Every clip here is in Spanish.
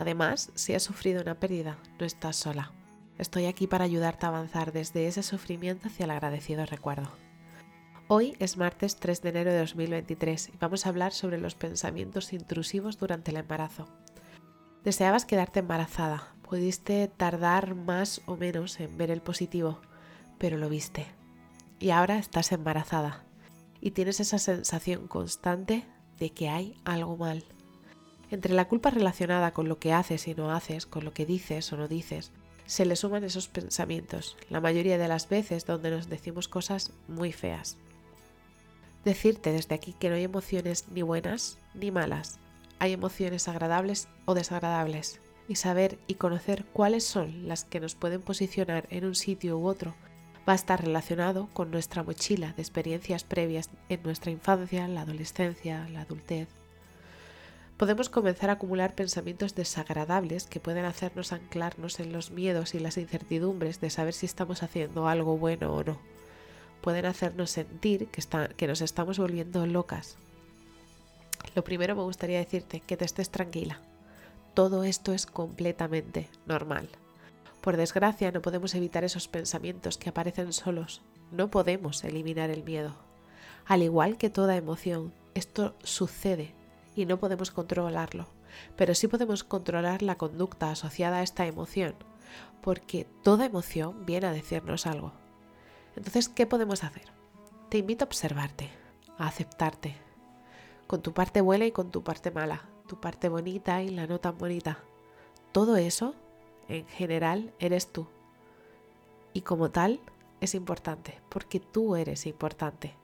Además, si has sufrido una pérdida, no estás sola. Estoy aquí para ayudarte a avanzar desde ese sufrimiento hacia el agradecido recuerdo. Hoy es martes 3 de enero de 2023 y vamos a hablar sobre los pensamientos intrusivos durante el embarazo. Deseabas quedarte embarazada, pudiste tardar más o menos en ver el positivo, pero lo viste. Y ahora estás embarazada y tienes esa sensación constante de que hay algo mal entre la culpa relacionada con lo que haces y no haces, con lo que dices o no dices, se le suman esos pensamientos, la mayoría de las veces donde nos decimos cosas muy feas. Decirte desde aquí que no hay emociones ni buenas ni malas, hay emociones agradables o desagradables, y saber y conocer cuáles son las que nos pueden posicionar en un sitio u otro va a estar relacionado con nuestra mochila de experiencias previas en nuestra infancia, la adolescencia, la adultez, podemos comenzar a acumular pensamientos desagradables que pueden hacernos anclarnos en los miedos y las incertidumbres de saber si estamos haciendo algo bueno o no. Pueden hacernos sentir que, que nos estamos volviendo locas. Lo primero me gustaría decirte que te estés tranquila. Todo esto es completamente normal. Por desgracia no podemos evitar esos pensamientos que aparecen solos. No podemos eliminar el miedo. Al igual que toda emoción, esto sucede y no podemos controlarlo, pero sí podemos controlar la conducta asociada a esta emoción, porque toda emoción viene a decirnos algo. Entonces, ¿qué podemos hacer? Te invito a observarte, a aceptarte, con tu parte buena y con tu parte mala, tu parte bonita y la no tan bonita. Todo eso, en general, eres tú. Y como tal, es importante, porque tú eres importante.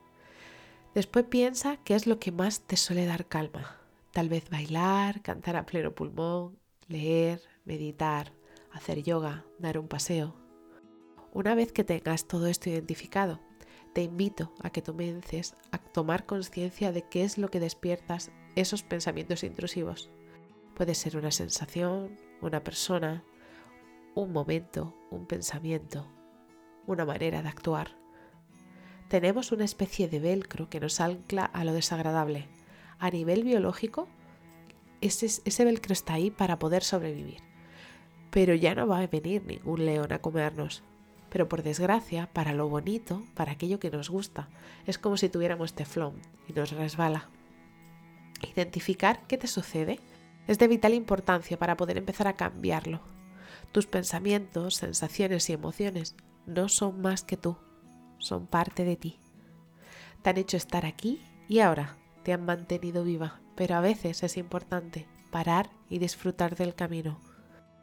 Después piensa qué es lo que más te suele dar calma. Tal vez bailar, cantar a pleno pulmón, leer, meditar, hacer yoga, dar un paseo. Una vez que tengas todo esto identificado, te invito a que comiences a tomar conciencia de qué es lo que despiertas esos pensamientos intrusivos. Puede ser una sensación, una persona, un momento, un pensamiento, una manera de actuar tenemos una especie de velcro que nos ancla a lo desagradable. A nivel biológico, ese, ese velcro está ahí para poder sobrevivir. Pero ya no va a venir ningún león a comernos. Pero por desgracia, para lo bonito, para aquello que nos gusta, es como si tuviéramos teflón y nos resbala. Identificar qué te sucede es de vital importancia para poder empezar a cambiarlo. Tus pensamientos, sensaciones y emociones no son más que tú son parte de ti. Te han hecho estar aquí y ahora te han mantenido viva, pero a veces es importante parar y disfrutar del camino,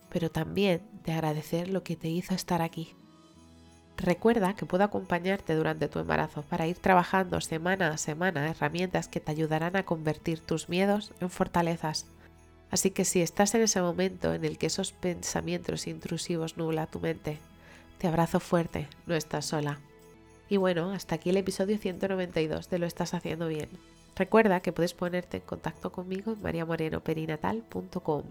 pero también de agradecer lo que te hizo estar aquí. Recuerda que puedo acompañarte durante tu embarazo para ir trabajando semana a semana herramientas que te ayudarán a convertir tus miedos en fortalezas. Así que si estás en ese momento en el que esos pensamientos intrusivos nubla tu mente, te abrazo fuerte, no estás sola. Y bueno, hasta aquí el episodio 192 de Lo estás haciendo bien. Recuerda que puedes ponerte en contacto conmigo en mariamorenoperinatal.com.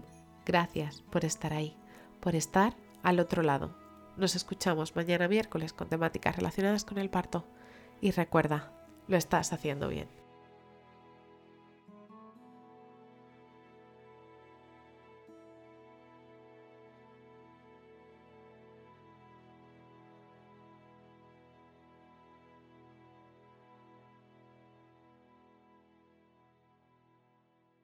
Gracias por estar ahí, por estar al otro lado. Nos escuchamos mañana miércoles con temáticas relacionadas con el parto. Y recuerda, lo estás haciendo bien.